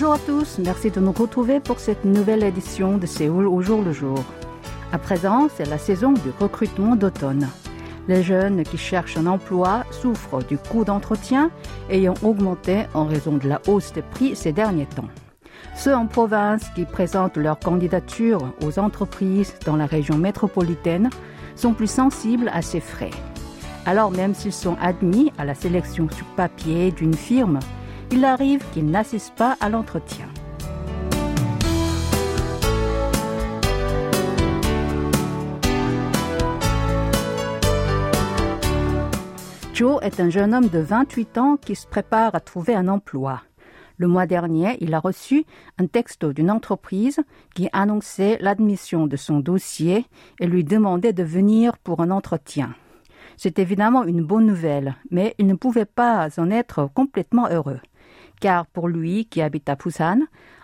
Bonjour à tous, merci de nous retrouver pour cette nouvelle édition de Séoul au jour le jour. À présent, c'est la saison du recrutement d'automne. Les jeunes qui cherchent un emploi souffrent du coût d'entretien ayant augmenté en raison de la hausse des prix ces derniers temps. Ceux en province qui présentent leur candidature aux entreprises dans la région métropolitaine sont plus sensibles à ces frais. Alors même s'ils sont admis à la sélection sur papier d'une firme, il arrive qu'ils n'assistent pas à l'entretien. Joe est un jeune homme de 28 ans qui se prépare à trouver un emploi. Le mois dernier, il a reçu un texte d'une entreprise qui annonçait l'admission de son dossier et lui demandait de venir pour un entretien. C'est évidemment une bonne nouvelle, mais il ne pouvait pas en être complètement heureux car pour lui qui habite à Busan,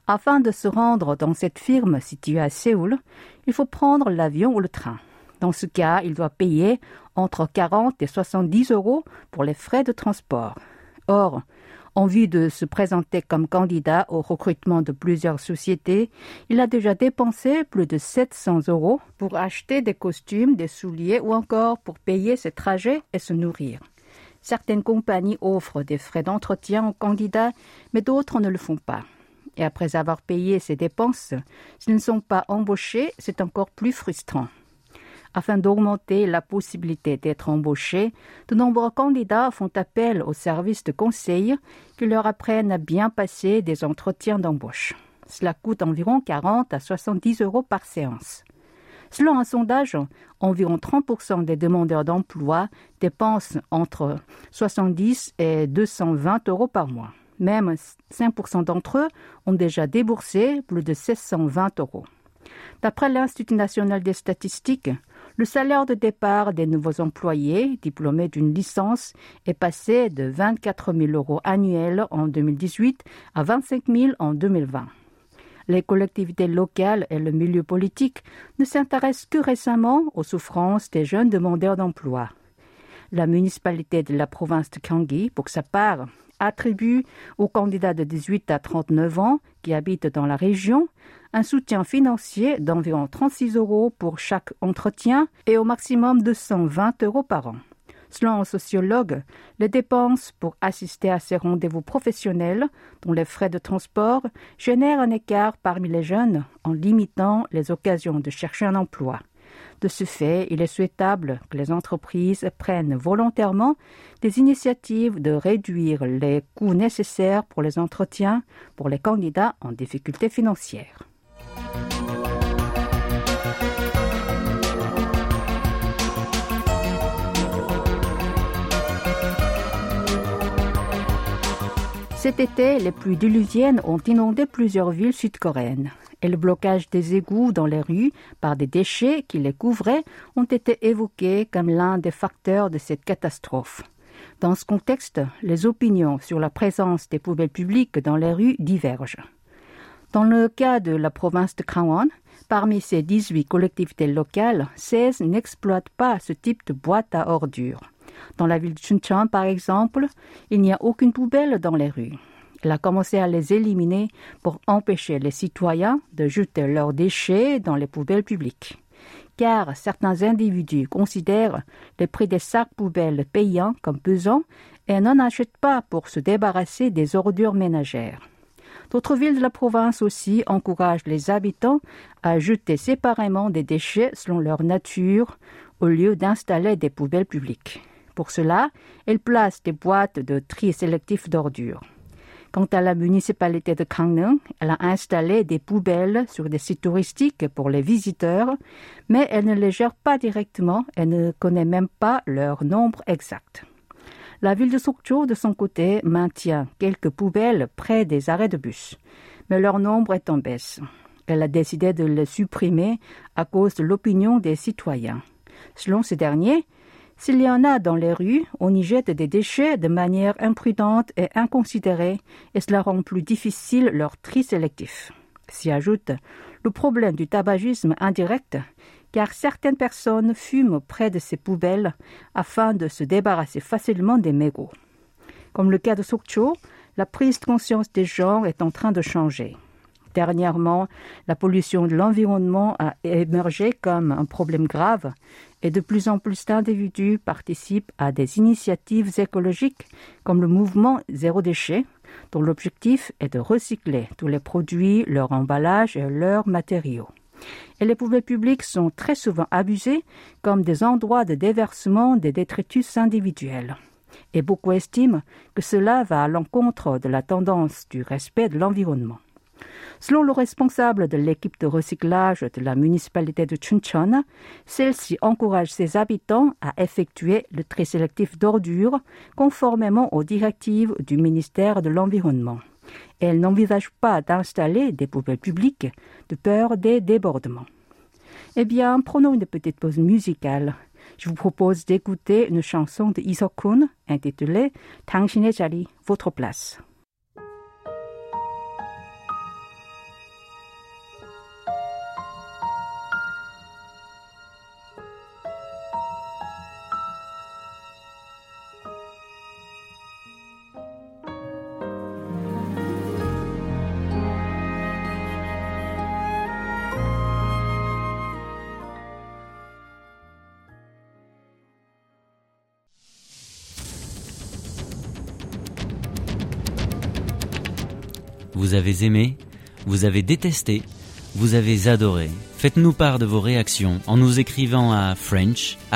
afin de se rendre dans cette firme située à Séoul, il faut prendre l'avion ou le train. Dans ce cas, il doit payer entre 40 et 70 euros pour les frais de transport. Or, en vue de se présenter comme candidat au recrutement de plusieurs sociétés, il a déjà dépensé plus de 700 euros pour acheter des costumes, des souliers ou encore pour payer ses trajets et se nourrir. Certaines compagnies offrent des frais d'entretien aux candidats, mais d'autres ne le font pas. Et après avoir payé ces dépenses, s'ils ne sont pas embauchés, c'est encore plus frustrant. Afin d'augmenter la possibilité d'être embauchés, de nombreux candidats font appel aux services de conseil qui leur apprennent à bien passer des entretiens d'embauche. Cela coûte environ 40 à 70 euros par séance. Selon un sondage, environ 30% des demandeurs d'emploi dépensent entre 70 et 220 euros par mois. Même 5% d'entre eux ont déjà déboursé plus de 620 euros. D'après l'Institut national des statistiques, le salaire de départ des nouveaux employés diplômés d'une licence est passé de 24 000 euros annuels en 2018 à 25 000 en 2020 les collectivités locales et le milieu politique ne s'intéressent que récemment aux souffrances des jeunes demandeurs d'emploi. La municipalité de la province de Gyeonggi, pour sa part, attribue aux candidats de 18 à 39 ans qui habitent dans la région un soutien financier d'environ 36 euros pour chaque entretien et au maximum de 120 euros par an. Selon un sociologue, les dépenses pour assister à ces rendez-vous professionnels, dont les frais de transport, génèrent un écart parmi les jeunes en limitant les occasions de chercher un emploi. De ce fait, il est souhaitable que les entreprises prennent volontairement des initiatives de réduire les coûts nécessaires pour les entretiens pour les candidats en difficulté financière. Cet été, les pluies diluviennes ont inondé plusieurs villes sud-coréennes. Et le blocage des égouts dans les rues par des déchets qui les couvraient ont été évoqués comme l'un des facteurs de cette catastrophe. Dans ce contexte, les opinions sur la présence des poubelles publiques dans les rues divergent. Dans le cas de la province de Gangwon, parmi ces 18 collectivités locales, 16 n'exploitent pas ce type de boîte à ordures. Dans la ville de Chuncheon, par exemple, il n'y a aucune poubelle dans les rues. Elle a commencé à les éliminer pour empêcher les citoyens de jeter leurs déchets dans les poubelles publiques. Car certains individus considèrent les prix des sacs poubelles payants comme pesants et n'en achètent pas pour se débarrasser des ordures ménagères. D'autres villes de la province aussi encouragent les habitants à jeter séparément des déchets selon leur nature au lieu d'installer des poubelles publiques. Pour cela, elle place des boîtes de tri sélectif d'ordures. Quant à la municipalité de Gangneung, elle a installé des poubelles sur des sites touristiques pour les visiteurs, mais elle ne les gère pas directement et ne connaît même pas leur nombre exact. La ville de Sokcho, de son côté, maintient quelques poubelles près des arrêts de bus, mais leur nombre est en baisse. Elle a décidé de les supprimer à cause de l'opinion des citoyens. Selon ces derniers, s'il y en a dans les rues, on y jette des déchets de manière imprudente et inconsidérée et cela rend plus difficile leur tri sélectif. S'y ajoute le problème du tabagisme indirect, car certaines personnes fument près de ces poubelles afin de se débarrasser facilement des mégots. Comme le cas de Sokcho, la prise de conscience des gens est en train de changer. Dernièrement, la pollution de l'environnement a émergé comme un problème grave et de plus en plus d'individus participent à des initiatives écologiques comme le mouvement Zéro déchet, dont l'objectif est de recycler tous les produits, leur emballage et leurs matériaux. Et les poubelles publiques sont très souvent abusées comme des endroits de déversement des détritus individuels. Et beaucoup estiment que cela va à l'encontre de la tendance du respect de l'environnement. Selon le responsable de l'équipe de recyclage de la municipalité de Chuncheon, celle-ci encourage ses habitants à effectuer le tri sélectif d'ordures conformément aux directives du ministère de l'Environnement. Elle n'envisage pas d'installer des poubelles publiques de peur des débordements. Eh bien, prenons une petite pause musicale. Je vous propose d'écouter une chanson de Isokun intitulée 당신의 자리, votre place. Vous avez aimé, vous avez détesté, vous avez adoré. Faites-nous part de vos réactions en nous écrivant à french.kbs.co.kr.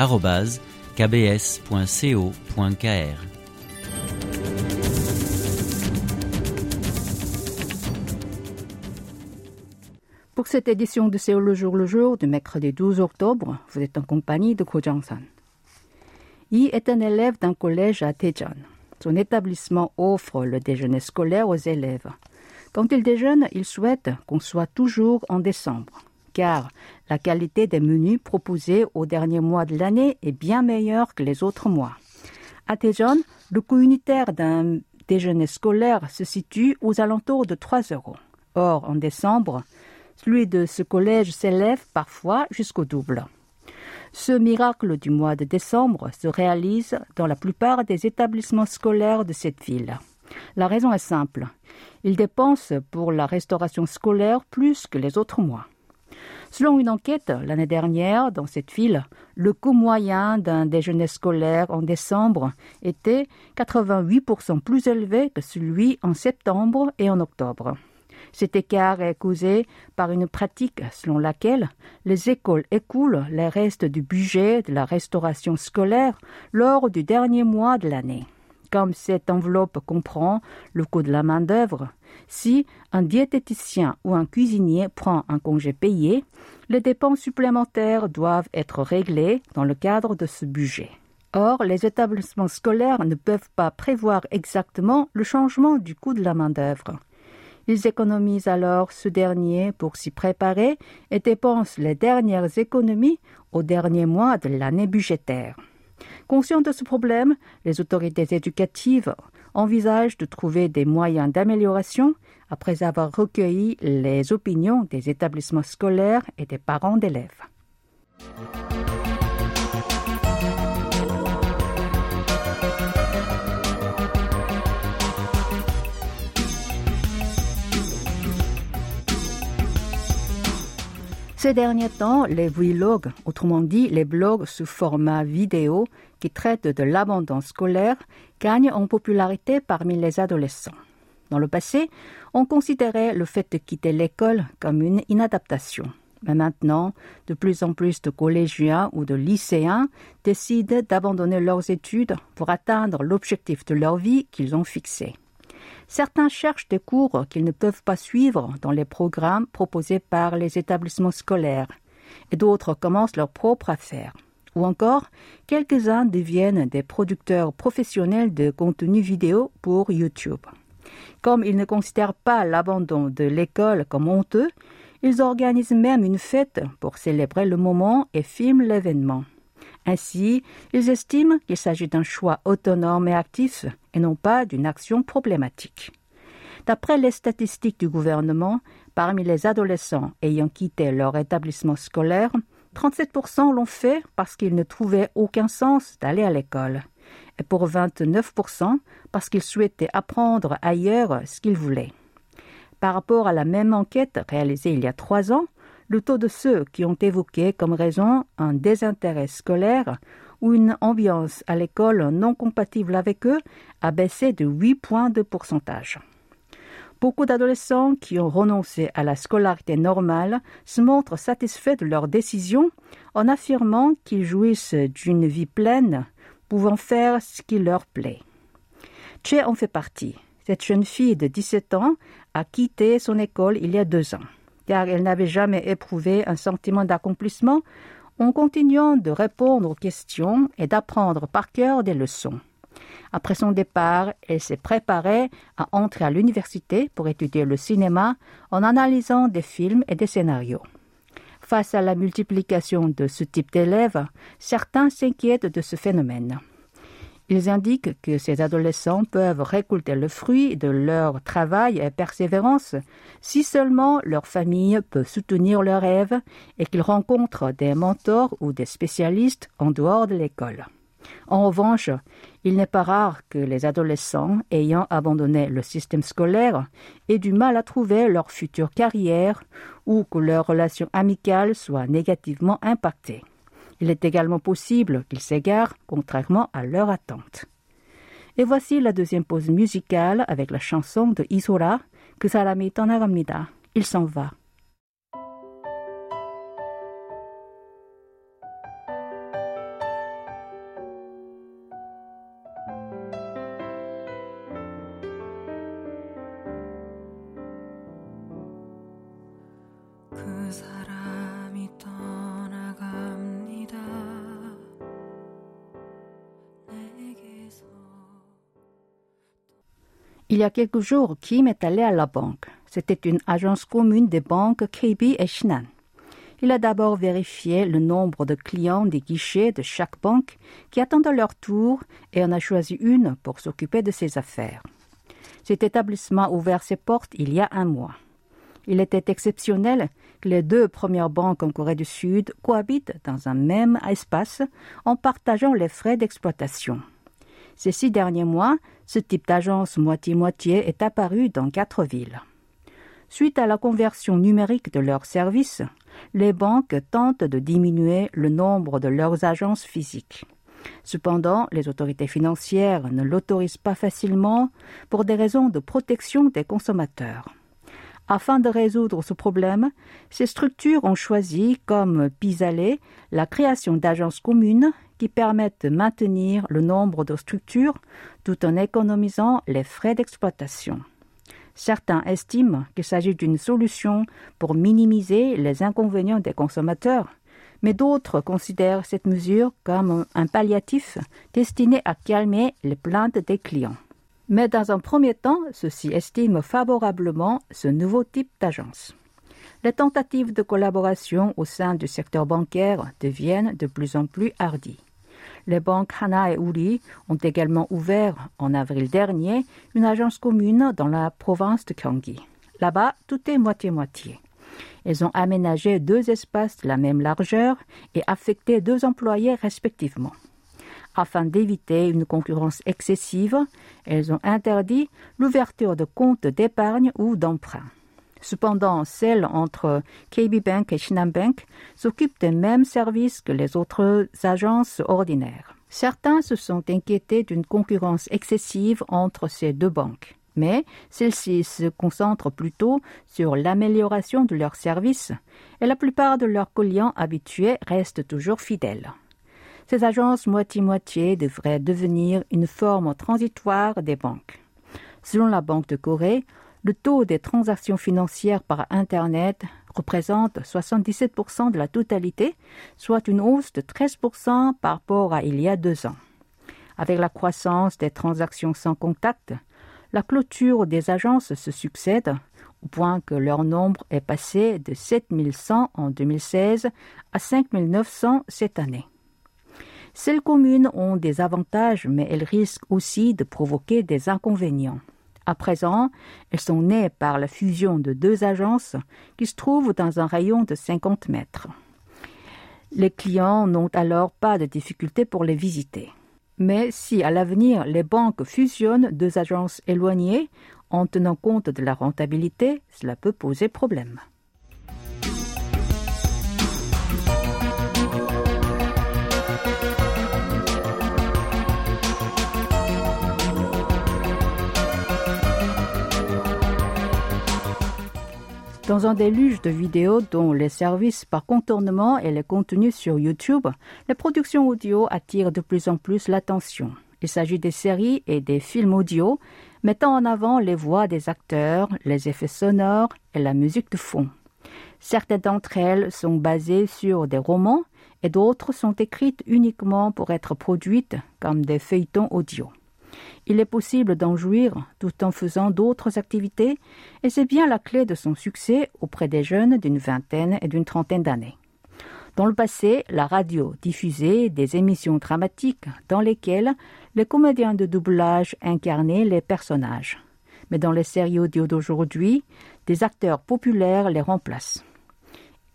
Pour cette édition de Séoul le jour le jour du mercredi 12 octobre, vous êtes en compagnie de Ko Jong-san. Yi est un élève d'un collège à Daejeon. Son établissement offre le déjeuner scolaire aux élèves. Quand il déjeune, il souhaite qu'on soit toujours en décembre, car la qualité des menus proposés au dernier mois de l'année est bien meilleure que les autres mois. À Daejeon, le coût unitaire d'un déjeuner scolaire se situe aux alentours de 3 euros. Or, en décembre, celui de ce collège s'élève parfois jusqu'au double. Ce miracle du mois de décembre se réalise dans la plupart des établissements scolaires de cette ville. La raison est simple. Ils dépensent pour la restauration scolaire plus que les autres mois. Selon une enquête l'année dernière dans cette ville, le coût moyen d'un déjeuner scolaire en décembre était 88% plus élevé que celui en septembre et en octobre. Cet écart est causé par une pratique selon laquelle les écoles écoulent les restes du budget de la restauration scolaire lors du dernier mois de l'année. Comme cette enveloppe comprend le coût de la main-d'œuvre, si un diététicien ou un cuisinier prend un congé payé, les dépenses supplémentaires doivent être réglées dans le cadre de ce budget. Or, les établissements scolaires ne peuvent pas prévoir exactement le changement du coût de la main-d'œuvre. Ils économisent alors ce dernier pour s'y préparer et dépensent les dernières économies au dernier mois de l'année budgétaire. Conscient de ce problème, les autorités éducatives envisagent de trouver des moyens d'amélioration après avoir recueilli les opinions des établissements scolaires et des parents d'élèves. Ces derniers temps, les vlogs, autrement dit les blogs sous format vidéo qui traitent de l'abandon scolaire, gagnent en popularité parmi les adolescents. Dans le passé, on considérait le fait de quitter l'école comme une inadaptation. Mais maintenant, de plus en plus de collégiens ou de lycéens décident d'abandonner leurs études pour atteindre l'objectif de leur vie qu'ils ont fixé. Certains cherchent des cours qu'ils ne peuvent pas suivre dans les programmes proposés par les établissements scolaires, et d'autres commencent leur propre affaire. Ou encore, quelques-uns deviennent des producteurs professionnels de contenu vidéo pour YouTube. Comme ils ne considèrent pas l'abandon de l'école comme honteux, ils organisent même une fête pour célébrer le moment et filment l'événement. Ainsi, ils estiment qu'il s'agit d'un choix autonome et actif et non pas d'une action problématique. D'après les statistiques du gouvernement, parmi les adolescents ayant quitté leur établissement scolaire, 37% l'ont fait parce qu'ils ne trouvaient aucun sens d'aller à l'école, et pour 29% parce qu'ils souhaitaient apprendre ailleurs ce qu'ils voulaient. Par rapport à la même enquête réalisée il y a trois ans, le taux de ceux qui ont évoqué comme raison un désintérêt scolaire ou une ambiance à l'école non compatible avec eux a baissé de 8 points de pourcentage. Beaucoup d'adolescents qui ont renoncé à la scolarité normale se montrent satisfaits de leur décision en affirmant qu'ils jouissent d'une vie pleine, pouvant faire ce qui leur plaît. Che en fait partie. Cette jeune fille de 17 ans a quitté son école il y a deux ans, car elle n'avait jamais éprouvé un sentiment d'accomplissement en continuant de répondre aux questions et d'apprendre par cœur des leçons. Après son départ, elle s'est préparée à entrer à l'université pour étudier le cinéma en analysant des films et des scénarios. Face à la multiplication de ce type d'élèves, certains s'inquiètent de ce phénomène. Ils indiquent que ces adolescents peuvent récolter le fruit de leur travail et persévérance si seulement leur famille peut soutenir leurs rêves et qu'ils rencontrent des mentors ou des spécialistes en dehors de l'école. En revanche, il n'est pas rare que les adolescents ayant abandonné le système scolaire aient du mal à trouver leur future carrière ou que leurs relations amicales soient négativement impactées. Il est également possible qu'ils s'égarent, contrairement à leur attente. Et voici la deuxième pause musicale avec la chanson de Isora, Que 사람이 떠나갑니다. Il s'en va. Il y a quelques jours, Kim est allé à la banque. C'était une agence commune des banques KB et Shinhan. Il a d'abord vérifié le nombre de clients des guichets de chaque banque qui attendent leur tour et en a choisi une pour s'occuper de ses affaires. Cet établissement a ouvert ses portes il y a un mois. Il était exceptionnel que les deux premières banques en Corée du Sud cohabitent dans un même espace en partageant les frais d'exploitation. Ces six derniers mois, ce type d'agence moitié-moitié est apparu dans quatre villes. Suite à la conversion numérique de leurs services, les banques tentent de diminuer le nombre de leurs agences physiques. Cependant, les autorités financières ne l'autorisent pas facilement pour des raisons de protection des consommateurs. Afin de résoudre ce problème, ces structures ont choisi comme pis-aller la création d'agences communes qui permettent de maintenir le nombre de structures tout en économisant les frais d'exploitation. Certains estiment qu'il s'agit d'une solution pour minimiser les inconvénients des consommateurs, mais d'autres considèrent cette mesure comme un palliatif destiné à calmer les plaintes des clients. Mais dans un premier temps, ceux-ci estiment favorablement ce nouveau type d'agence. Les tentatives de collaboration au sein du secteur bancaire deviennent de plus en plus hardies. Les banques Hana et Uri ont également ouvert en avril dernier une agence commune dans la province de Gyeonggi. Là-bas, tout est moitié-moitié. Elles ont aménagé deux espaces de la même largeur et affecté deux employés respectivement. Afin d'éviter une concurrence excessive, elles ont interdit l'ouverture de comptes d'épargne ou d'emprunt. Cependant, celles entre KB Bank et Shinhan Bank s'occupent des mêmes services que les autres agences ordinaires. Certains se sont inquiétés d'une concurrence excessive entre ces deux banques, mais celles-ci se concentrent plutôt sur l'amélioration de leurs services et la plupart de leurs clients habitués restent toujours fidèles. Ces agences moitié-moitié devraient devenir une forme transitoire des banques. Selon la Banque de Corée, le taux des transactions financières par Internet représente 77% de la totalité, soit une hausse de 13% par rapport à il y a deux ans. Avec la croissance des transactions sans contact, la clôture des agences se succède au point que leur nombre est passé de 7100 en 2016 à 5900 cette année. Ces communes ont des avantages, mais elles risquent aussi de provoquer des inconvénients. À présent, elles sont nées par la fusion de deux agences qui se trouvent dans un rayon de 50 mètres. Les clients n'ont alors pas de difficulté pour les visiter. Mais si à l'avenir les banques fusionnent deux agences éloignées en tenant compte de la rentabilité, cela peut poser problème. Dans un déluge de vidéos dont les services par contournement et les contenus sur YouTube, les productions audio attirent de plus en plus l'attention. Il s'agit des séries et des films audio mettant en avant les voix des acteurs, les effets sonores et la musique de fond. Certaines d'entre elles sont basées sur des romans et d'autres sont écrites uniquement pour être produites comme des feuilletons audio. Il est possible d'en jouir tout en faisant d'autres activités et c'est bien la clé de son succès auprès des jeunes d'une vingtaine et d'une trentaine d'années. Dans le passé, la radio diffusait des émissions dramatiques dans lesquelles les comédiens de doublage incarnaient les personnages. Mais dans les séries audio d'aujourd'hui, des acteurs populaires les remplacent.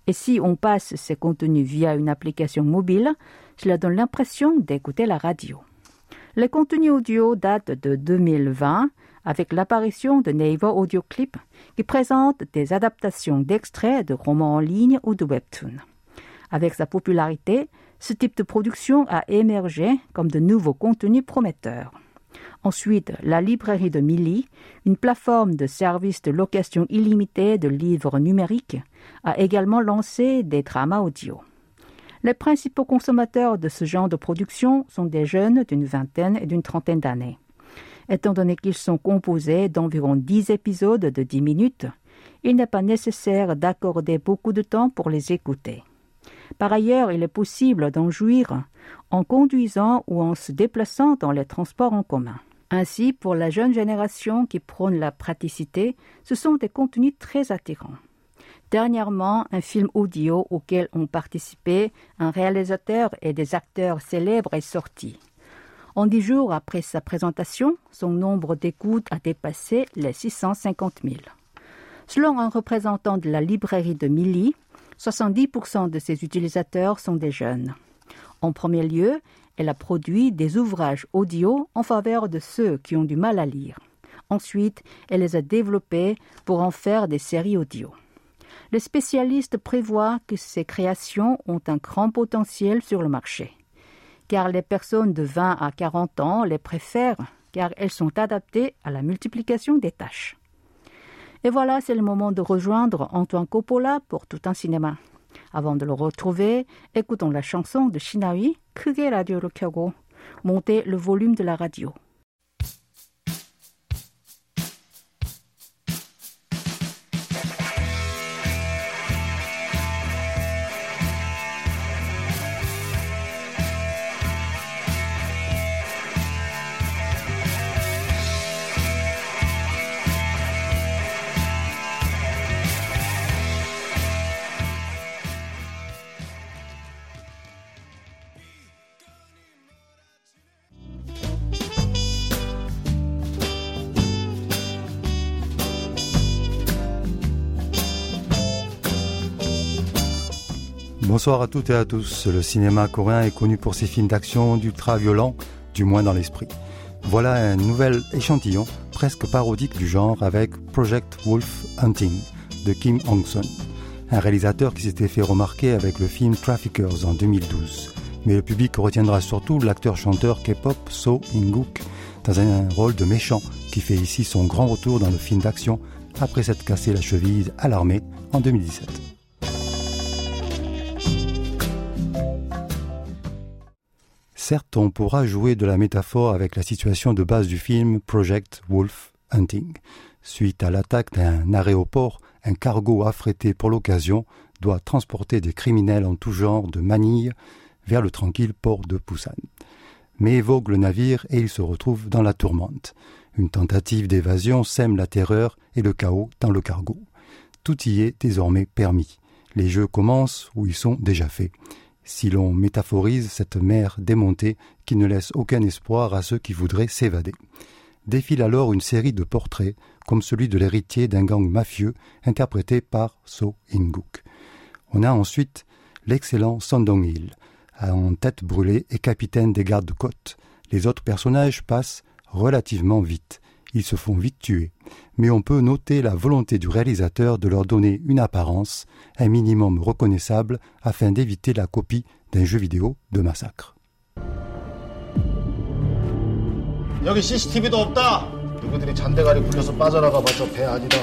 Et si on passe ces contenus via une application mobile, cela donne l'impression d'écouter la radio. Les contenus audio datent de 2020 avec l'apparition de Naver Audio Clip qui présente des adaptations d'extraits de romans en ligne ou de webtoons. Avec sa popularité, ce type de production a émergé comme de nouveaux contenus prometteurs. Ensuite, la librairie de Milly, une plateforme de service de location illimitée de livres numériques, a également lancé des dramas audio. Les principaux consommateurs de ce genre de production sont des jeunes d'une vingtaine et d'une trentaine d'années. Étant donné qu'ils sont composés d'environ dix épisodes de dix minutes, il n'est pas nécessaire d'accorder beaucoup de temps pour les écouter. Par ailleurs, il est possible d'en jouir en conduisant ou en se déplaçant dans les transports en commun. Ainsi, pour la jeune génération qui prône la praticité, ce sont des contenus très attirants. Dernièrement, un film audio auquel ont participé un réalisateur et des acteurs célèbres est sorti. En dix jours après sa présentation, son nombre d'écoutes a dépassé les 650 000. Selon un représentant de la librairie de Milly, 70% de ses utilisateurs sont des jeunes. En premier lieu, elle a produit des ouvrages audio en faveur de ceux qui ont du mal à lire. Ensuite, elle les a développés pour en faire des séries audio Les spécialistes prévoient que ces créations ont un grand potentiel sur le marché, car les personnes de 20 à 40 ans les préfèrent car elles sont adaptées à la multiplication des tâches. Et voilà, c'est le moment de rejoindre Antoine Coppola pour tout un cinéma. Avant de le retrouver, écoutons la chanson de Shinawi, 크게 라디오를 켜고, montez le volume de la radio. Bonsoir à toutes et à tous. Le cinéma coréen est connu pour ses films d'action d'ultra-violents, du moins dans l'esprit. Voilà un nouvel échantillon, presque parodique du genre, avec Project Wolf Hunting de Kim Hong-son, un réalisateur qui s'était fait remarquer avec le film Traffickers en 2012. Mais le public retiendra surtout l'acteur-chanteur K-pop So In-guk dans un rôle de méchant qui fait ici son grand retour dans le film d'action après s'être cassé la cheville à l'armée en 2017. Certes, on pourra jouer de la métaphore avec la situation de base du film Project Wolf Hunting. Suite à l'attaque d'un aéroport un cargo affrété pour l'occasion doit transporter des criminels en tout genre de Manille vers le tranquille port de Busan. Mais vogue le navire et il se retrouve dans la tourmente. Une tentative d'évasion sème la terreur et le chaos dans le cargo. Tout y est désormais permis. Les jeux commencent où ils sont déjà faits. Si l'on métaphorise cette mer démontée qui ne laisse aucun espoir à ceux qui voudraient s'évader. Défile alors une série de portraits, comme celui de l'héritier d'un gang mafieux interprété par So In-guk. On a ensuite l'excellent Sandong-il, en tête brûlée et capitaine des gardes-côtes. Les autres personnages passent relativement vite Ils se font vite tuer. Mais on peut noter la volonté du réalisateur de leur donner une apparence, un minimum reconnaissable, afin d'éviter la copie d'un jeu vidéo de massacre. 여기 CCTV도 없다. 누구들이 잔대가리 굴려서 빠져나가 봐서 배 아니다.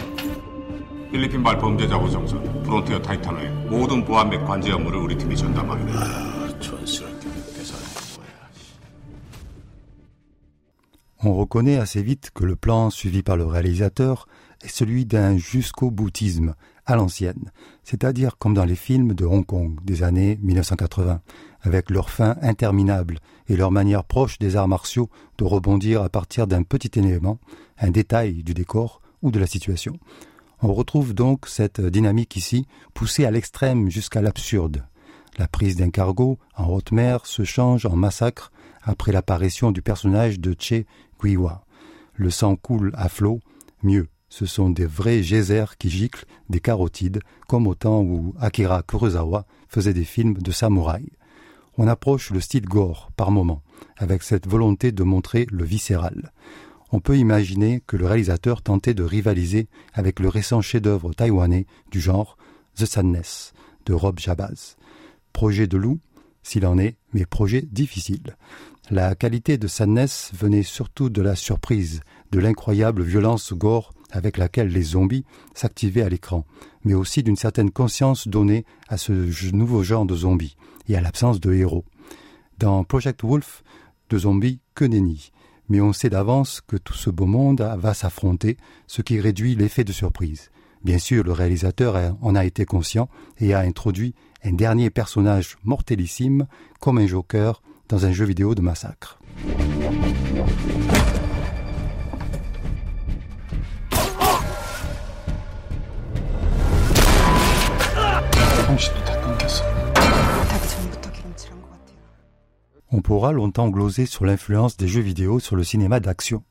필리핀발 범죄 자부 정선 프론티어 타이탄의 모든 보안 및 관제 업무를 우리 팀이 전담하게 된다. On reconnaît assez vite que le plan suivi par le réalisateur est celui d'un jusqu'au boutisme à l'ancienne, c'est-à-dire comme dans les films de Hong Kong des années 1980, avec leur fin interminable et leur manière proche des arts martiaux de rebondir à partir d'un petit élément, un détail du décor ou de la situation. On retrouve donc cette dynamique ici, poussée à l'extrême jusqu'à l'absurde. La prise d'un cargo en haute mer se change en massacre après l'apparition du personnage de Che le sang coule à flot, mieux, ce sont des vrais geysers qui giclent des carotides, comme au temps où Akira Kurosawa faisait des films de samouraï. On approche le style gore par moment, avec cette volonté de montrer le viscéral. On peut imaginer que le réalisateur tentait de rivaliser avec le récent chef-d'œuvre taïwanais du genre The Sadness de Rob Jabaz. Projet de loup, s'il en est, mais projet difficile. La qualité de Sadness venait surtout de la surprise, de l'incroyable violence gore avec laquelle les zombies s'activaient à l'écran, mais aussi d'une certaine conscience donnée à ce nouveau genre de zombies et à l'absence de héros. Dans Project Wolf, de zombies que nenni, mais on sait d'avance que tout ce beau monde va s'affronter, ce qui réduit l'effet de surprise. Bien sûr, le réalisateur en a été conscient et a introduit un dernier personnage mortellissime comme un joker dans un jeu vidéo de massacre. On pourra longtemps gloser sur l'influence des jeux vidéo sur le cinéma d'action.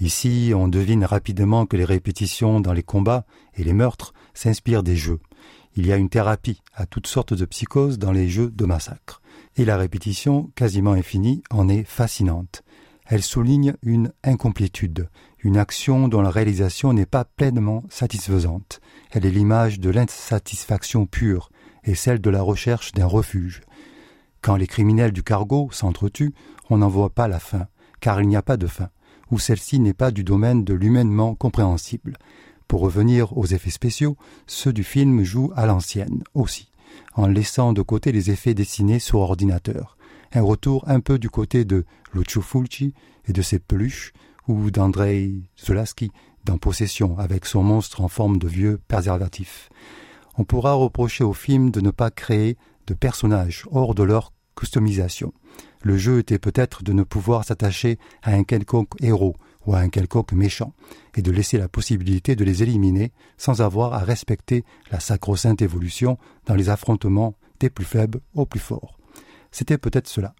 Ici, on devine rapidement que les répétitions dans les combats et les meurtres s'inspirent des jeux. Il y a une thérapie à toutes sortes de psychoses dans les jeux de massacre. Et la répétition, quasiment infinie, en est fascinante. Elle souligne une incomplétude, une action dont la réalisation n'est pas pleinement satisfaisante. Elle est l'image de l'insatisfaction pure et celle de la recherche d'un refuge. Quand les criminels du cargo s'entretuent, on n'en voit pas la fin, car il n'y a pas de fin, ou celle-ci n'est pas du domaine de l'humainement compréhensible. Pour revenir aux effets spéciaux, ceux du film jouent à l'ancienne aussi, en laissant de côté les effets dessinés sur ordinateur. Un retour un peu du côté de Lucio Fulci et de ses peluches, ou d'Andrei Zolaski dans Possession avec son monstre en forme de vieux préservatif. On pourra reprocher au film de ne pas créer de personnages hors de leur customisation. Le jeu était peut-être de ne pouvoir s'attacher à un quelconque héros ou à un quelconque méchant, et de laisser la possibilité de les éliminer sans avoir à respecter la sacro-sainte évolution dans les affrontements des plus faibles aux plus forts. C'était peut-être cela.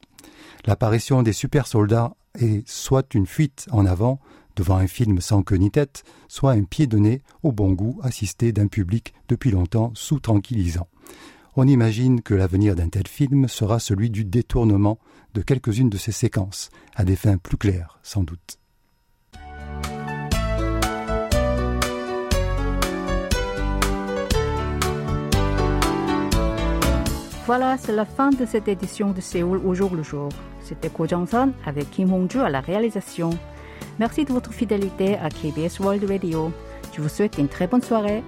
L'apparition des super soldats est soit une fuite en avant devant un film sans queue ni tête, soit un pied de nez au bon goût assisté d'un public depuis longtemps sous-tranquillisant. On imagine que l'avenir d'un tel film sera celui du détournement de quelques-unes de ces séquences, à des fins plus claires, sans doute. Voilà, c'est la fin de cette édition de Séoul au jour le jour. C'était Ko Jong-son avec Kim Hong-ju à la réalisation. Merci de votre fidélité à KBS World Radio. Je vous souhaite une très bonne soirée.